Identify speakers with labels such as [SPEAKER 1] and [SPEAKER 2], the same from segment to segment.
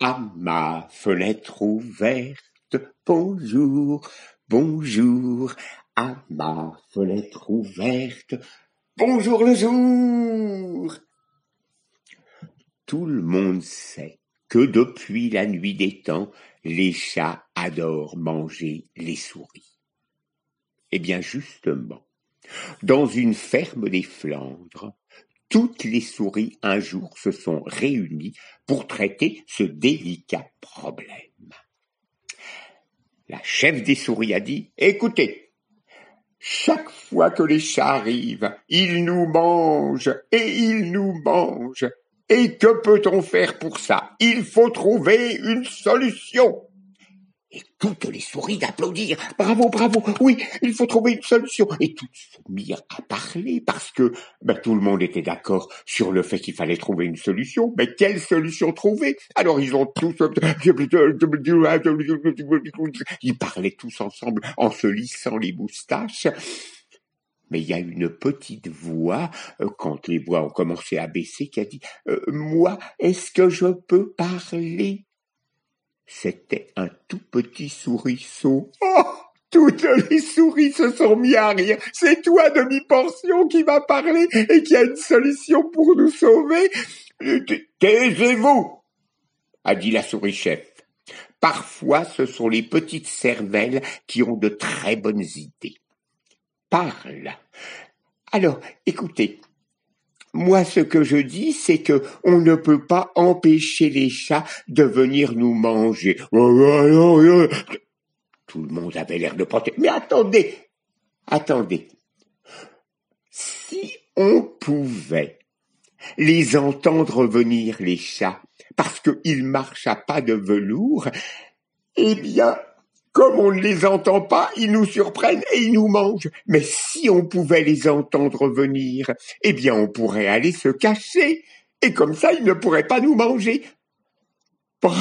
[SPEAKER 1] à ma fenêtre ouverte, bonjour, bonjour, à ma fenêtre ouverte, bonjour le jour. Tout le monde sait que depuis la nuit des temps, les chats adorent manger les souris. Eh bien justement, dans une ferme des Flandres, toutes les souris un jour se sont réunies pour traiter ce délicat problème. La chef des souris a dit, écoutez, chaque fois que les chats arrivent, ils nous mangent et ils nous mangent. Et que peut-on faire pour ça? Il faut trouver une solution. Et toutes les souris d'applaudir. Bravo, bravo, oui, il faut trouver une solution. Et toutes se mirent à parler parce que ben, tout le monde était d'accord sur le fait qu'il fallait trouver une solution. Mais quelle solution trouver? Alors ils ont tous... Ils parlaient tous ensemble en se lissant les moustaches. Mais il y a une petite voix, quand les voix ont commencé à baisser, qui a dit Moi, est-ce que je peux parler? C'était un tout petit souriceau. Oh toutes les souris se sont mis à rire. C'est toi, demi-portion, qui va parler et qui a une solution pour nous sauver. Taisez-vous, a dit la souris-chef. Parfois, ce sont les petites cervelles qui ont de très bonnes idées. Parle. Alors, écoutez, moi, ce que je dis, c'est que on ne peut pas empêcher les chats de venir nous manger. Tout le monde avait l'air de protester. Mais attendez, attendez. Si on pouvait les entendre venir, les chats, parce qu'ils marchent à pas de velours, eh bien, comme on ne les entend pas, ils nous surprennent et ils nous mangent. Mais si on pouvait les entendre venir, eh bien on pourrait aller se cacher. Et comme ça, ils ne pourraient pas nous manger. Bravo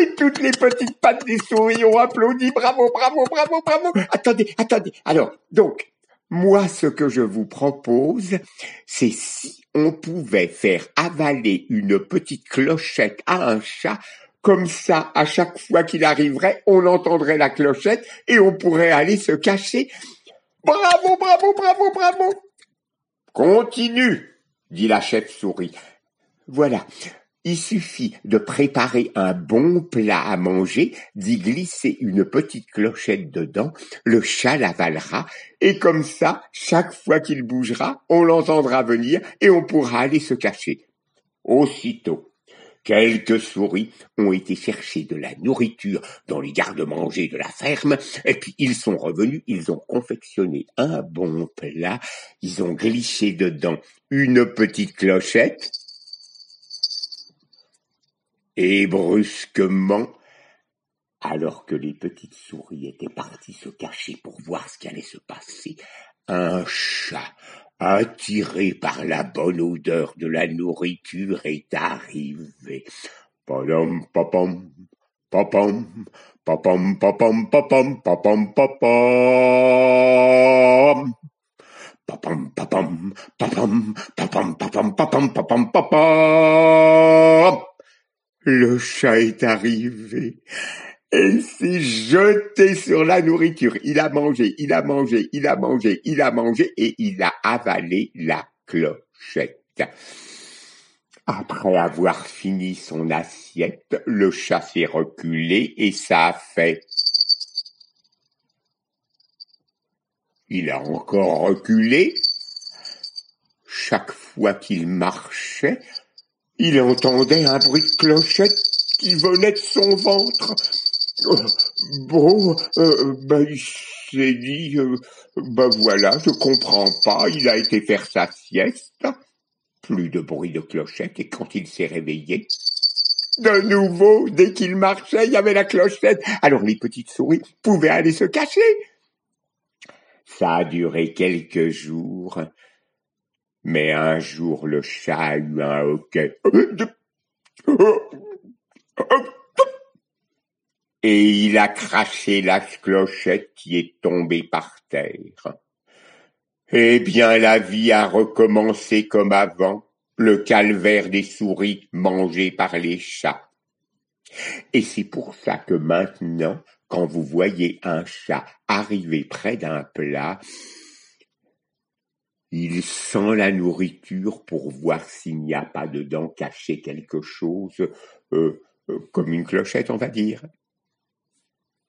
[SPEAKER 1] Et toutes les petites pattes des souris ont applaudi. Bravo, bravo, bravo, bravo. Attendez, attendez. Alors, donc, moi, ce que je vous propose, c'est si on pouvait faire avaler une petite clochette à un chat comme ça, à chaque fois qu'il arriverait, on entendrait la clochette et on pourrait aller se cacher. Bravo, bravo, bravo, bravo. Continue, dit la chef souris. Voilà. Il suffit de préparer un bon plat à manger, d'y glisser une petite clochette dedans, le chat l'avalera, et comme ça, chaque fois qu'il bougera, on l'entendra venir et on pourra aller se cacher. Aussitôt, Quelques souris ont été chercher de la nourriture dans les garde-manger de la ferme, et puis ils sont revenus, ils ont confectionné un bon plat, ils ont glissé dedans une petite clochette, et brusquement, alors que les petites souris étaient parties se cacher pour voir ce qui allait se passer, un chat attiré par la bonne odeur de la nourriture, est arrivé. Padam, papam, papam, papam, papam, papam, papam, papam. Papam, papam, papam, papam, papam, papam, papam, papam. Le chat est arrivé et s'est jeté sur la nourriture. Il a mangé, il a mangé, il a mangé, il a mangé et il a avalé la clochette. Après avoir fini son assiette, le chat s'est reculé et ça a fait. Il a encore reculé. Chaque fois qu'il marchait, il entendait un bruit de clochette qui venait de son ventre. Bon, euh, ben il s'est dit, euh, ben voilà, je comprends pas, il a été faire sa sieste. Plus de bruit de clochette et quand il s'est réveillé, de nouveau, dès qu'il marchait, il y avait la clochette. Alors les petites souris pouvaient aller se cacher. Ça a duré quelques jours. Mais un jour, le chat a eu un hoquet et il a craché la clochette qui est tombée par terre. Eh bien, la vie a recommencé comme avant, le calvaire des souris mangées par les chats. Et c'est pour ça que maintenant, quand vous voyez un chat arriver près d'un plat, il sent la nourriture pour voir s'il n'y a pas dedans caché quelque chose, euh, euh, comme une clochette, on va dire.